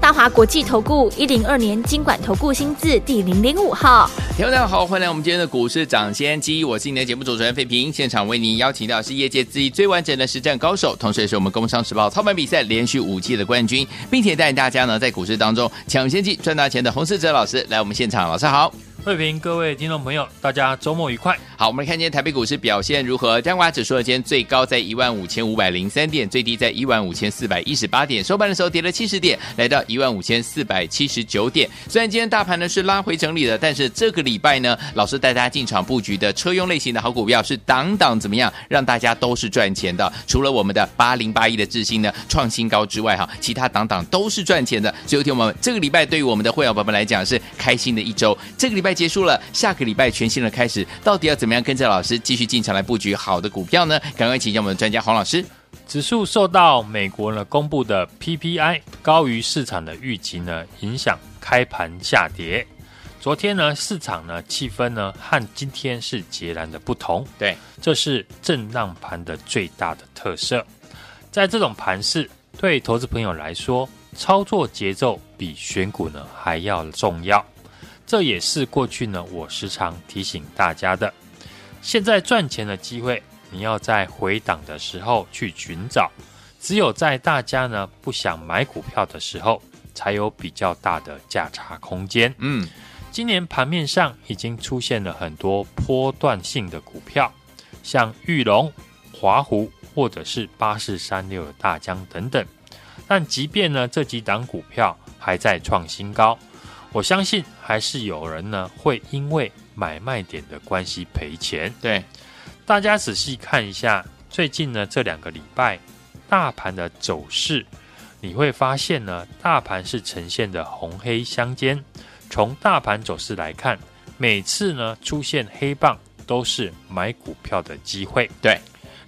大华国际投顾一零二年经管投顾新字第零零五号，听众大家好，欢迎来我们今天的股市掌先机，我是你的节目主持人费平，现场为您邀请到是业界资历最完整的实战高手，同时也是我们工商时报操盘比赛连续五季的冠军，并且带领大家呢在股市当中抢先机赚大钱的洪世哲老师来我们现场，老师好。慧平，各位听众朋友，大家周末愉快。好，我们来看今天台北股市表现如何？加权指数今天最高在一万五千五百零三点，最低在一万五千四百一十八点，收盘的时候跌了七十点，来到一万五千四百七十九点。虽然今天大盘呢是拉回整理的，但是这个礼拜呢，老师带大家进场布局的车用类型的好股票是档档怎么样，让大家都是赚钱的。除了我们的八零八一的智新呢创新高之外，哈，其他档档都是赚钱的。所以，听我们这个礼拜对于我们的会员宝宝们来讲是开心的一周。这个礼拜结束了，下个礼拜全新的开始，到底要怎么样跟着老师继续进场来布局好的股票呢？赶快请教我们的专家黄老师。指数受到美国呢公布的 PPI 高于市场的预期呢影响，开盘下跌。昨天呢市场呢气氛呢和今天是截然的不同。对，这是震荡盘的最大的特色。在这种盘势，对投资朋友来说，操作节奏比选股呢还要重要。这也是过去呢，我时常提醒大家的。现在赚钱的机会，你要在回档的时候去寻找。只有在大家呢不想买股票的时候，才有比较大的价差空间。嗯，今年盘面上已经出现了很多波段性的股票，像玉龙、华湖或者是八四三六的大江等等。但即便呢这几档股票还在创新高。我相信还是有人呢会因为买卖点的关系赔钱。对，大家仔细看一下最近呢这两个礼拜大盘的走势，你会发现呢大盘是呈现的红黑相间。从大盘走势来看，每次呢出现黑棒都是买股票的机会。对，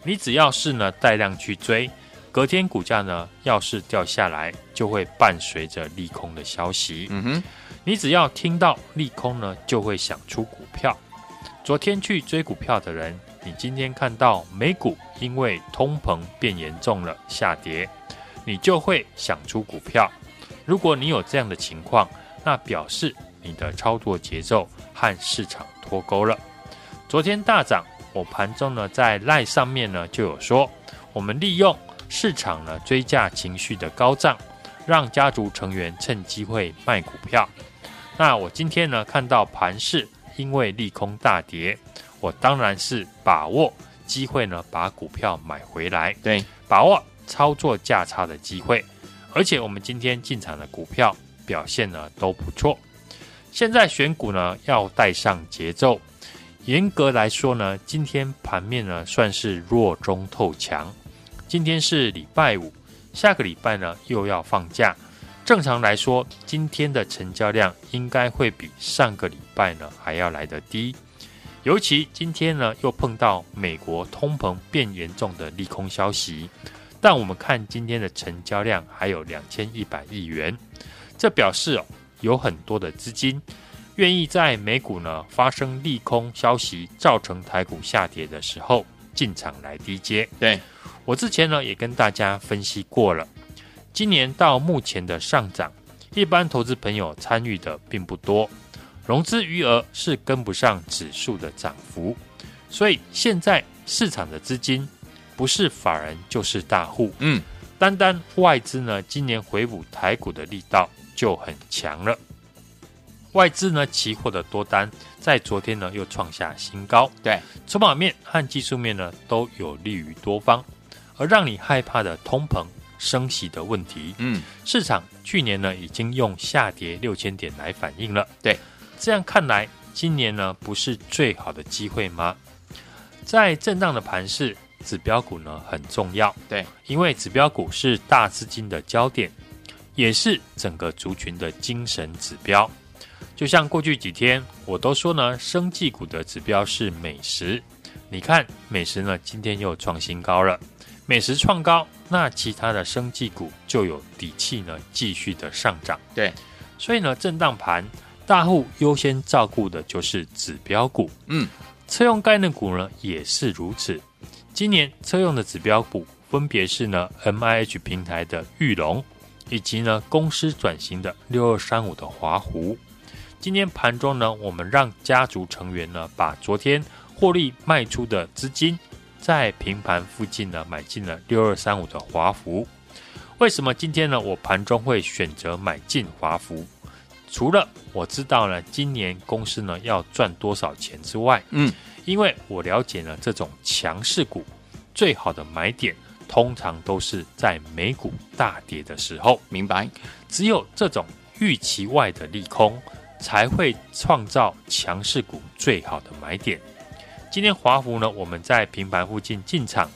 你只要是呢带量去追。隔天股价呢，要是掉下来，就会伴随着利空的消息。嗯哼，你只要听到利空呢，就会想出股票。昨天去追股票的人，你今天看到美股因为通膨变严重了下跌，你就会想出股票。如果你有这样的情况，那表示你的操作节奏和市场脱钩了。昨天大涨，我盘中呢在赖上面呢就有说，我们利用。市场呢追价情绪的高涨，让家族成员趁机会卖股票。那我今天呢看到盘势因为利空大跌，我当然是把握机会呢把股票买回来。对，把握操作价差的机会。而且我们今天进场的股票表现呢都不错。现在选股呢要带上节奏。严格来说呢，今天盘面呢算是弱中透强。今天是礼拜五，下个礼拜呢又要放假。正常来说，今天的成交量应该会比上个礼拜呢还要来得低。尤其今天呢又碰到美国通膨变严重的利空消息，但我们看今天的成交量还有两千一百亿元，这表示哦有很多的资金愿意在美股呢发生利空消息造成台股下跌的时候进场来低接。对。我之前呢也跟大家分析过了，今年到目前的上涨，一般投资朋友参与的并不多，融资余额是跟不上指数的涨幅，所以现在市场的资金不是法人就是大户，嗯，单单外资呢今年回补台股的力道就很强了，外资呢期货的多单在昨天呢又创下新高，对，筹码面和技术面呢都有利于多方。而让你害怕的通膨升息的问题，嗯，市场去年呢已经用下跌六千点来反映了。对，这样看来，今年呢不是最好的机会吗？在震荡的盘市，指标股呢很重要。对，因为指标股是大资金的焦点，也是整个族群的精神指标。就像过去几天我都说呢，生技股的指标是美食。你看美食呢，今天又创新高了。美食创高，那其他的生技股就有底气呢，继续的上涨。对，所以呢，震荡盘大户优先照顾的就是指标股。嗯，车用概念股呢也是如此。今年车用的指标股分别是呢 MIH 平台的玉龙，以及呢公司转型的六二三五的华湖。今天盘中呢，我们让家族成员呢把昨天获利卖出的资金。在平盘附近呢，买进了六二三五的华孚。为什么今天呢，我盘中会选择买进华孚？除了我知道呢，今年公司呢要赚多少钱之外，嗯，因为我了解呢，这种强势股最好的买点，通常都是在美股大跌的时候。明白？只有这种预期外的利空，才会创造强势股最好的买点。今天华孚呢，我们在平盘附近进场，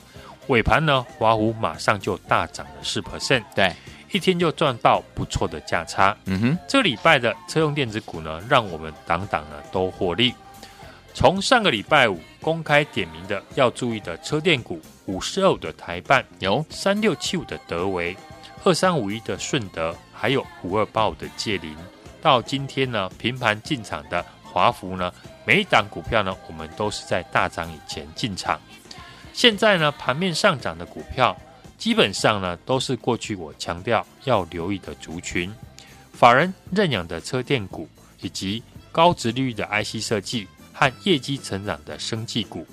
尾盘呢，华孚马上就大涨了四 percent，对，一天就赚到不错的价差。嗯哼，这礼拜的车用电子股呢，让我们档档呢都获利。从上个礼拜五公开点名的要注意的车电股，五十二的台半，有三六七五的德维，二三五一的顺德，还有五二八五的界林，到今天呢平盘进场的华孚呢。每一档股票呢，我们都是在大涨以前进场。现在呢，盘面上涨的股票，基本上呢，都是过去我强调要留意的族群。法人认养的车电股，以及高殖利率的 IC 设计和业绩成长的生技股，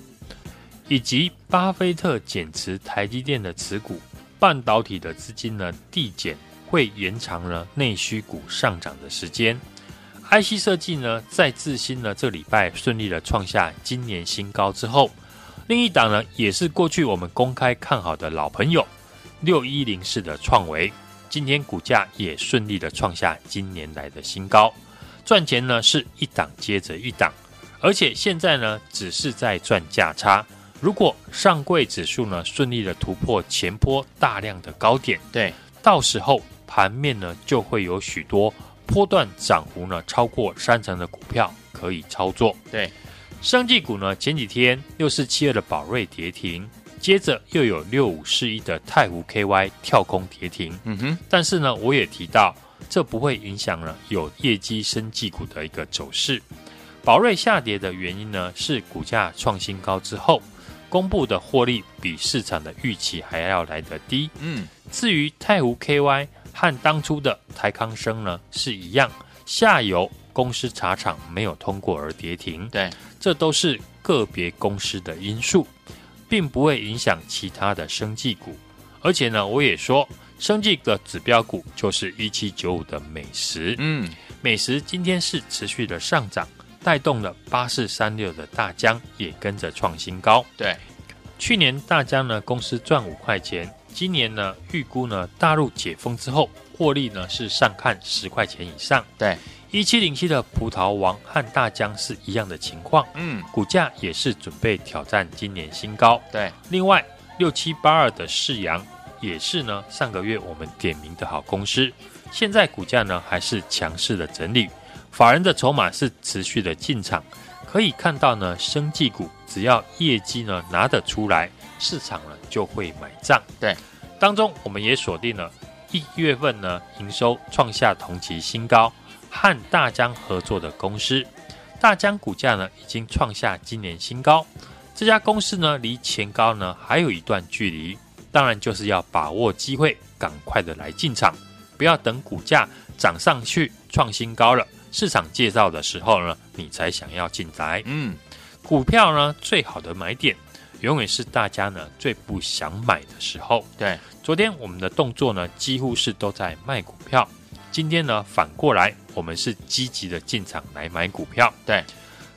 以及巴菲特减持台积电的持股，半导体的资金呢递减，会延长了内需股上涨的时间。IC 设计呢，在致新呢，这礼拜顺利的创下今年新高之后，另一档呢，也是过去我们公开看好的老朋友六一零四的创维，今天股价也顺利的创下今年来的新高，赚钱呢是一档接着一档，而且现在呢只是在赚价差。如果上柜指数呢顺利的突破前波大量的高点，对，到时候盘面呢就会有许多。波段涨幅呢超过三成的股票可以操作。对，生技股呢前几天又是七二的宝瑞跌停，接着又有六五四一的太湖 KY 跳空跌停。嗯哼，但是呢我也提到，这不会影响了有业绩生技股的一个走势。宝瑞下跌的原因呢是股价创新高之后，公布的获利比市场的预期还要来得低。嗯，至于太湖 KY。和当初的台康生呢是一样，下游公司茶厂没有通过而跌停。对，这都是个别公司的因素，并不会影响其他的生技股。而且呢，我也说，生技的指标股就是一七九五的美食。嗯，美食今天是持续的上涨，带动了八四三六的大江也跟着创新高。对，去年大江呢公司赚五块钱。今年呢，预估呢，大陆解封之后，获利呢是上看十块钱以上。对，一七零七的葡萄王和大疆是一样的情况。嗯，股价也是准备挑战今年新高。对，另外六七八二的世阳也是呢，上个月我们点名的好公司，现在股价呢还是强势的整理，法人的筹码是持续的进场，可以看到呢，生技股只要业绩呢拿得出来。市场呢就会买账，对，当中我们也锁定了一月份呢营收创下同期新高，和大疆合作的公司，大疆股价呢已经创下今年新高，这家公司呢离前高呢还有一段距离，当然就是要把握机会，赶快的来进场，不要等股价涨上去创新高了，市场介绍的时候呢你才想要进来，嗯，股票呢最好的买点。永远是大家呢最不想买的时候。对，昨天我们的动作呢几乎是都在卖股票，今天呢反过来我们是积极的进场来买股票。对，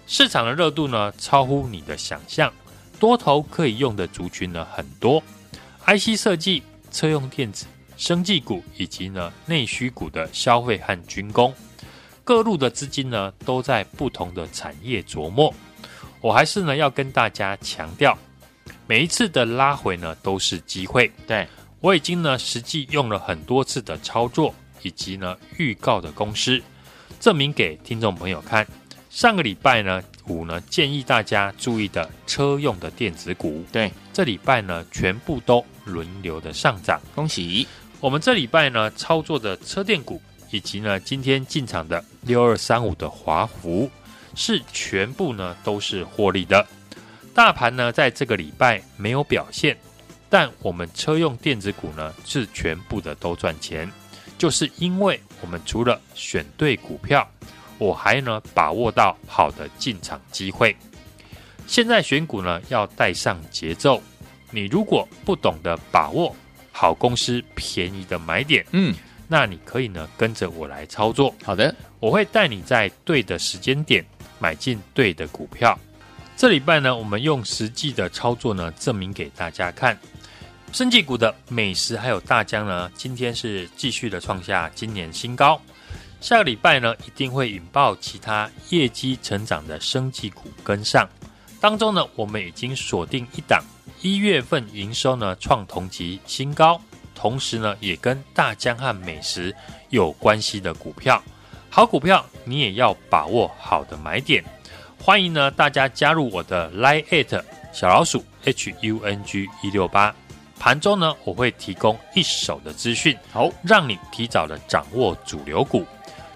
市场的热度呢超乎你的想象，多头可以用的族群呢很多，IC 设计、车用电子、生技股以及呢内需股的消费和军工，各路的资金呢都在不同的产业琢磨。我还是呢要跟大家强调。每一次的拉回呢，都是机会。对，我已经呢实际用了很多次的操作，以及呢预告的公司，证明给听众朋友看。上个礼拜呢五呢建议大家注意的车用的电子股，对，这礼拜呢全部都轮流的上涨，恭喜！我们这礼拜呢操作的车电股，以及呢今天进场的六二三五的华孚，是全部呢都是获利的。大盘呢在这个礼拜没有表现，但我们车用电子股呢是全部的都赚钱，就是因为我们除了选对股票，我还呢把握到好的进场机会。现在选股呢要带上节奏，你如果不懂得把握好公司便宜的买点，嗯，那你可以呢跟着我来操作。好的，我会带你在对的时间点买进对的股票。这礼拜呢，我们用实际的操作呢证明给大家看。生技股的美食还有大江呢，今天是继续的创下今年新高。下个礼拜呢，一定会引爆其他业绩成长的生技股跟上。当中呢，我们已经锁定一档一月份营收呢创同级新高，同时呢也跟大江和美食有关系的股票，好股票你也要把握好的买点。欢迎呢大家加入我的 Line@ 小老鼠 HUNG 一六八，盘中呢我会提供一手的资讯，好让你提早的掌握主流股。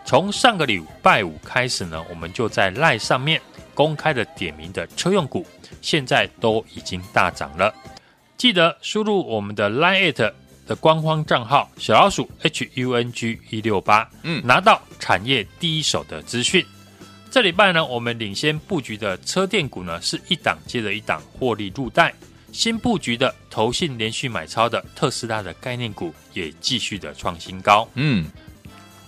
从上个礼拜五开始呢，我们就在 Line 上面。公开的点名的车用股，现在都已经大涨了。记得输入我们的 Line@ 的官方账号小老鼠 HUNG 一六八，嗯，拿到产业第一手的资讯。这礼拜呢，我们领先布局的车电股呢，是一档接着一档获利入袋。新布局的投信连续买超的特斯拉的概念股，也继续的创新高。嗯。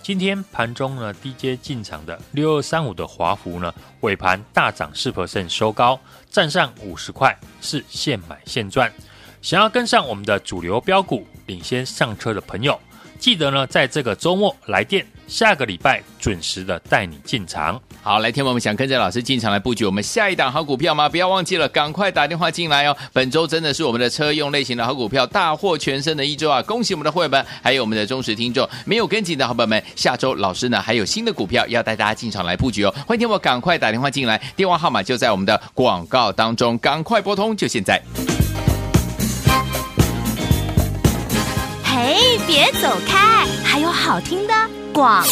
今天盘中呢，低阶进场的六二三五的华孚呢，尾盘大涨四 percent 收高，站上五十块，是现买现赚。想要跟上我们的主流标股，领先上车的朋友，记得呢，在这个周末来电。下个礼拜准时的带你进场。好，来天我们想跟着老师进场来布局我们下一档好股票吗？不要忘记了，赶快打电话进来哦。本周真的是我们的车用类型的好股票大获全胜的一周啊！恭喜我们的会员们，还有我们的忠实听众，没有跟紧的好朋友们，下周老师呢还有新的股票要带大家进场来布局哦。欢迎天我赶快打电话进来，电话号码就在我们的广告当中，赶快拨通，就现在。嘿，别走开，还有好听的。广告，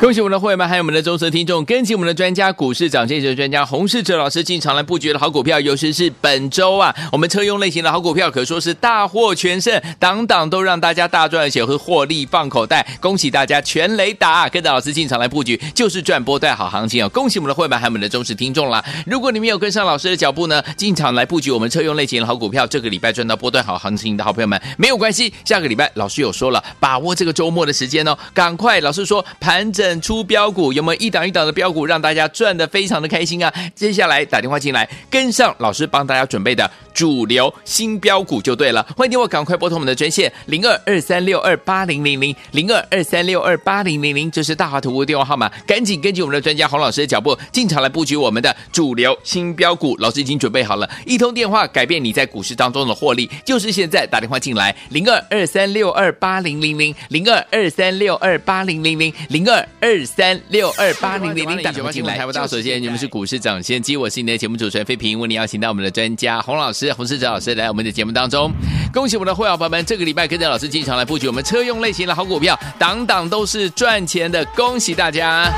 恭喜我们的会员们，还有我们的忠实听众，跟紧我们的专家股市涨跌的专家洪世哲老师进场来布局的好股票，尤其是本周啊，我们车用类型的好股票可说是大获全胜，档档都让大家大赚，而且会获利放口袋。恭喜大家全雷达，跟着老师进场来布局，就是赚波段好行情哦！恭喜我们的会员们，还有我们的忠实听众啦！如果你没有跟上老师的脚步呢，进场来布局我们车用类型的好股票，这个礼拜赚到波段好行情的好朋友们，没有关系，下个礼拜老师有说了，把握这个周末的时间哦，赶快老。是说盘整出标股，有没有一档一档的标股让大家赚的非常的开心啊？接下来打电话进来，跟上老师帮大家准备的主流新标股就对了。欢迎电话赶快拨通我们的专线零二二三六二八零零零零二二三六二八零零零，这是大华图的电话号码，赶紧根据我们的专家洪老师的脚步，进场来布局我们的主流新标股。老师已经准备好了，一通电话改变你在股市当中的获利，就是现在打电话进来零二二三六二八零零零零二二三六二八零。零零零二二三六二八零零零，打电话进来。台湾大首先，你们是股市长先机，我是你的节目主持人费平，为你邀请到我们的专家洪老师、是洪世哲老师来我们的节目当中。恭喜我们的会员朋友们，这个礼拜跟着老师进场来布局我们车用类型的好股票，档档都是赚钱的，恭喜大家！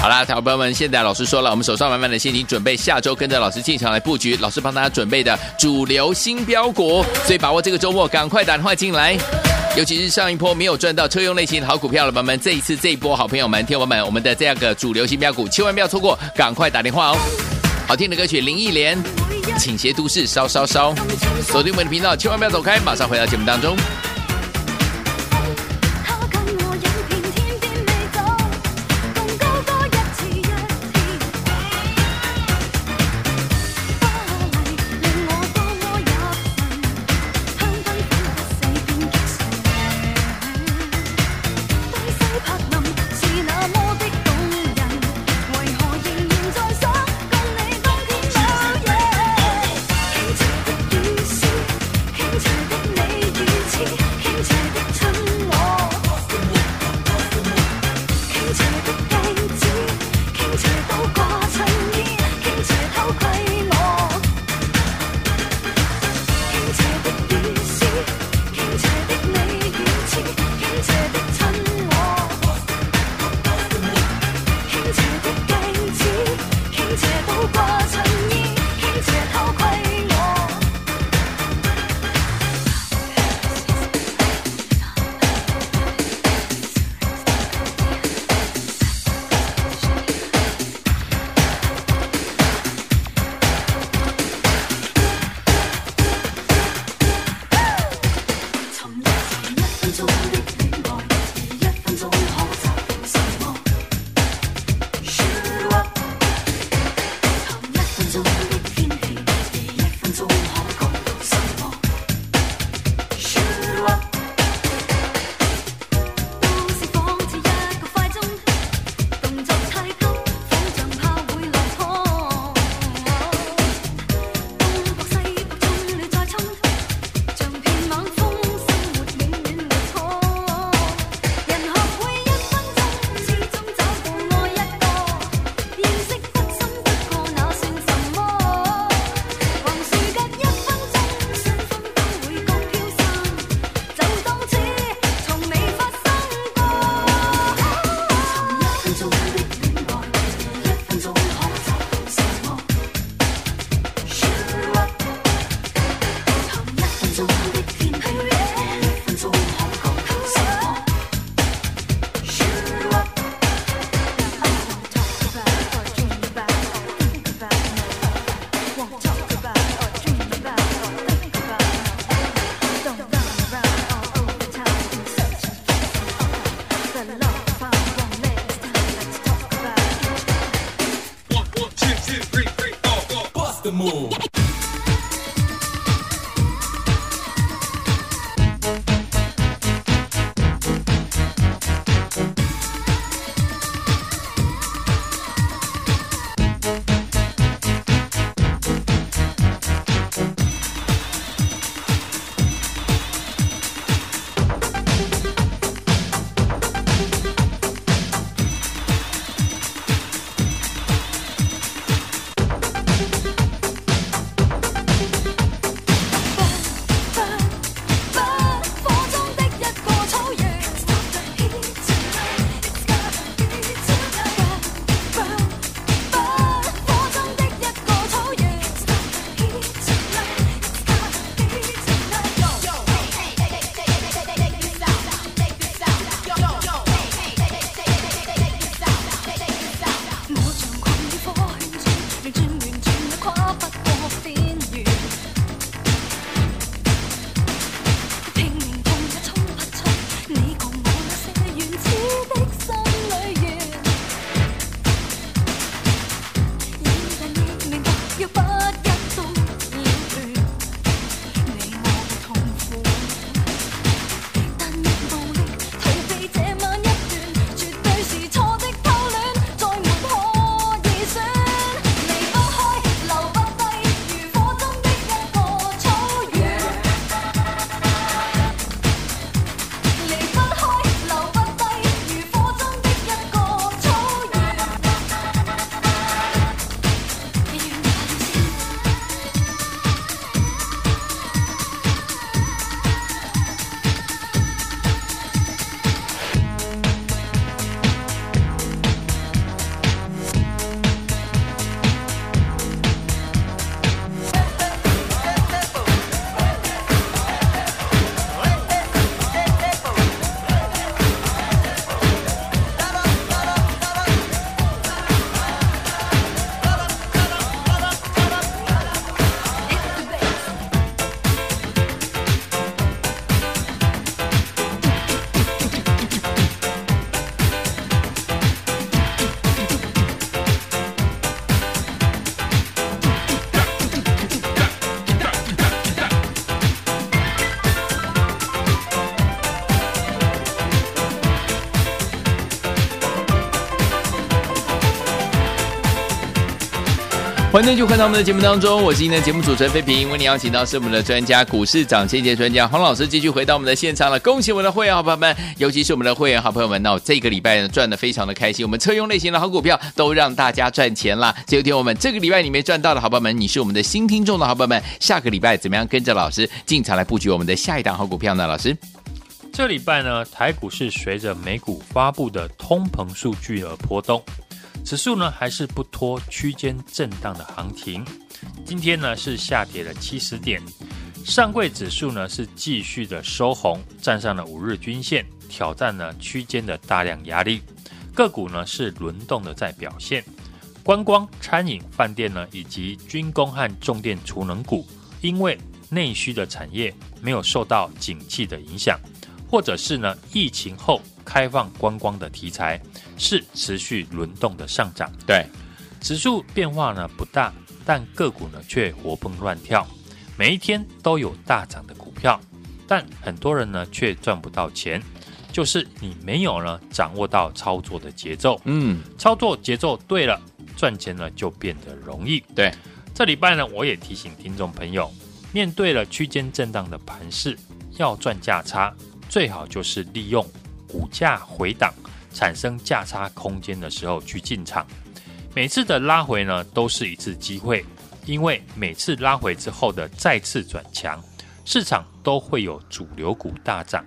好啦，台湾朋友们，现在老师说了，我们手上满满的现金，准备下周跟着老师进场来布局，老师帮大家准备的主流新标股，所以把握这个周末，赶快打电话进来。尤其是上一波没有赚到车用类型的好股票的朋友们，这一次这一波好朋友们、听友们，我们的这样个主流新标股，千万不要错过，赶快打电话哦！好听的歌曲，林忆莲，倾斜都市，烧烧烧，锁定我们的频道，千万不要走开，马上回到节目当中。欢迎继续回到我们的节目当中，我是今天的节目主持人费平，为你邀请到是我们的专家股市涨先机专家黄老师，继续回到我们的现场了。恭喜我们的会员好朋友们，尤其是我们的会员好朋友们，那我这个礼拜呢赚的非常的开心，我们车用类型的好股票都让大家赚钱了。今天我们这个礼拜你没赚到的好朋友们，你是我们的新听众的好朋友们，下个礼拜怎么样跟着老师进场来布局我们的下一档好股票呢？老师，这礼拜呢台股是随着美股发布的通膨数据而波动。指数呢还是不脱区间震荡的行情，今天呢是下跌了七十点，上柜指数呢是继续的收红，站上了五日均线，挑战了区间的大量压力。个股呢是轮动的在表现，观光、餐饮、饭店呢以及军工和重电储能股，因为内需的产业没有受到景气的影响，或者是呢疫情后。开放观光的题材是持续轮动的上涨，对，指数变化呢不大，但个股呢却活蹦乱跳，每一天都有大涨的股票，但很多人呢却赚不到钱，就是你没有呢掌握到操作的节奏，嗯，操作节奏对了，赚钱呢就变得容易。对，这礼拜呢我也提醒听众朋友，面对了区间震荡的盘势，要赚价差，最好就是利用。股价回档产生价差空间的时候去进场，每次的拉回呢都是一次机会，因为每次拉回之后的再次转强，市场都会有主流股大涨，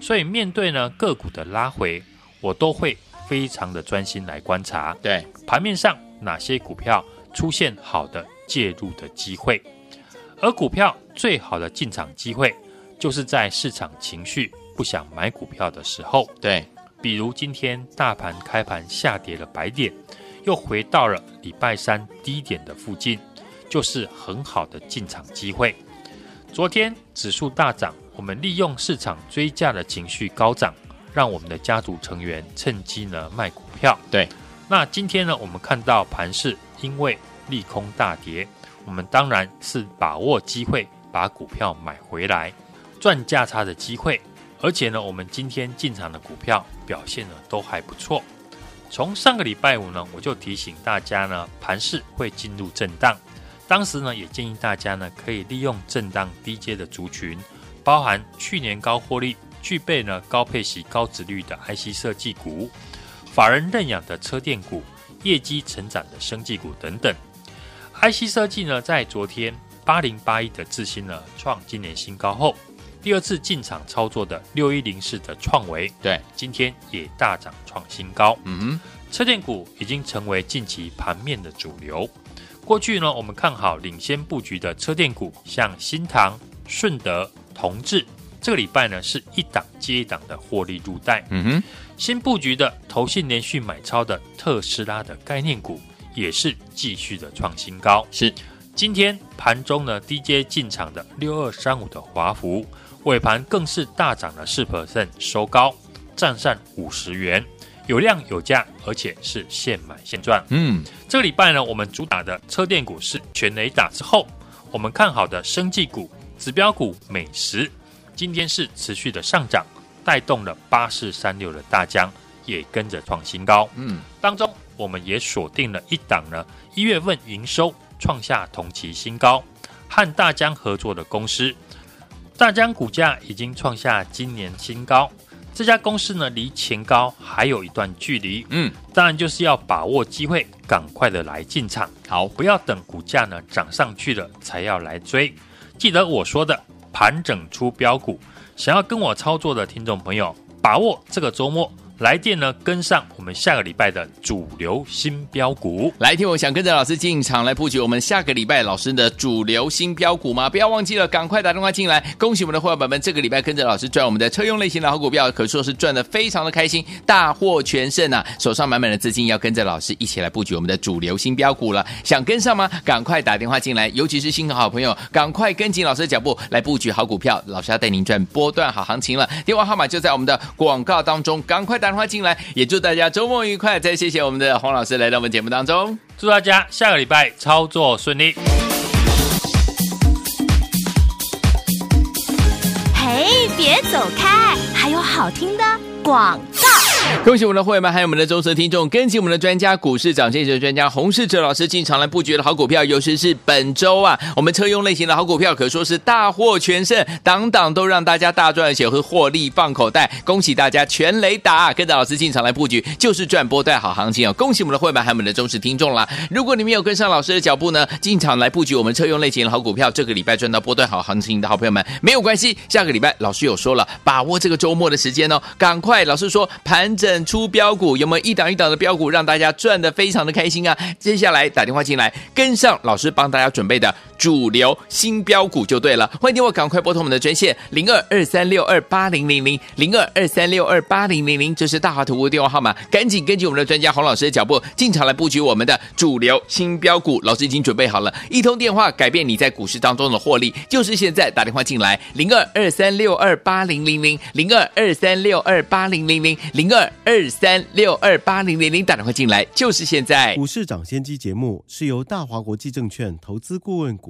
所以面对呢个股的拉回，我都会非常的专心来观察，对。盘面上哪些股票出现好的介入的机会，而股票最好的进场机会就是在市场情绪。不想买股票的时候，对，比如今天大盘开盘下跌了百点，又回到了礼拜三低点的附近，就是很好的进场机会。昨天指数大涨，我们利用市场追价的情绪高涨，让我们的家族成员趁机呢卖股票。对，那今天呢，我们看到盘市因为利空大跌，我们当然是把握机会把股票买回来，赚价差的机会。而且呢，我们今天进场的股票表现呢都还不错。从上个礼拜五呢，我就提醒大家呢，盘势会进入震荡。当时呢，也建议大家呢，可以利用震荡低阶的族群，包含去年高获利、具备呢高配息、高殖率的 IC 设计股、法人认养的车电股、业绩成长的生技股等等。IC 设计呢，在昨天八零八一的智新呢创今年新高后。第二次进场操作的六一零四的创维，对，今天也大涨创新高。嗯哼，车电股已经成为近期盘面的主流。过去呢，我们看好领先布局的车电股，像新唐、顺德、同志，这个礼拜呢是一档接一档的获利入袋。嗯哼，新布局的投信连续买超的特斯拉的概念股，也是继续的创新高。是，今天盘中呢低阶进场的六二三五的华孚。尾盘更是大涨了四 percent，收高，站上五十元，有量有价，而且是现买现赚。嗯，这个礼拜呢，我们主打的车电股是全雷打之后，我们看好的生技股、指标股美食，今天是持续的上涨，带动了八四三六的大江也跟着创新高。嗯，当中我们也锁定了一档呢，一月份营收创下同期新高，和大江合作的公司。大疆股价已经创下今年新高，这家公司呢离前高还有一段距离，嗯，当然就是要把握机会，赶快的来进场，好，不要等股价呢涨上去了才要来追。记得我说的盘整出标股，想要跟我操作的听众朋友，把握这个周末。来电呢，跟上我们下个礼拜的主流新标股。来听，我想跟着老师进场来布局我们下个礼拜老师的主流新标股吗？不要忘记了，赶快打电话进来。恭喜我们的伙伴们，这个礼拜跟着老师赚我们的车用类型的好股票，可说是赚的非常的开心，大获全胜啊！手上满满的资金，要跟着老师一起来布局我们的主流新标股了。想跟上吗？赶快打电话进来，尤其是新的好朋友，赶快跟紧老师的脚步来布局好股票。老师要带您赚波段好行情了。电话号码就在我们的广告当中，赶快打。电话进来，也祝大家周末愉快。再谢谢我们的黄老师来到我们节目当中，祝大家下个礼拜操作顺利。嘿，别走开，还有好听的广告。恭喜我们的会员们，还有我们的忠实听众，跟紧我们的专家股市涨跌的专家洪世哲老师进场来布局的好股票，尤其是本周啊，我们车用类型的好股票可说是大获全胜，档档都让大家大赚，而且会获利放口袋。恭喜大家全雷达，跟着老师进场来布局，就是赚波段好行情哦！恭喜我们的会员们，还有我们的忠实听众啦。如果你没有跟上老师的脚步呢，进场来布局我们车用类型的好股票，这个礼拜赚到波段好行情的好朋友们，没有关系，下个礼拜老师有说了，把握这个周末的时间哦，赶快，老师说盘整出标股，有没有一档一档的标股让大家赚的非常的开心啊？接下来打电话进来，跟上老师帮大家准备的主流新标股就对了。欢迎电话赶快拨通我们的专线零二二三六二八零零零零二二三六二八零零零，这是大华图的电话号码，赶紧根据我们的专家洪老师的脚步进场来布局我们的主流新标股。老师已经准备好了，一通电话改变你在股市当中的获利，就是现在打电话进来零二二三六二八零零零零二二三六二八零零零零二二三六二八零零零，打电话进来就是现在。股市涨先机节目是由大华国际证券投资顾问股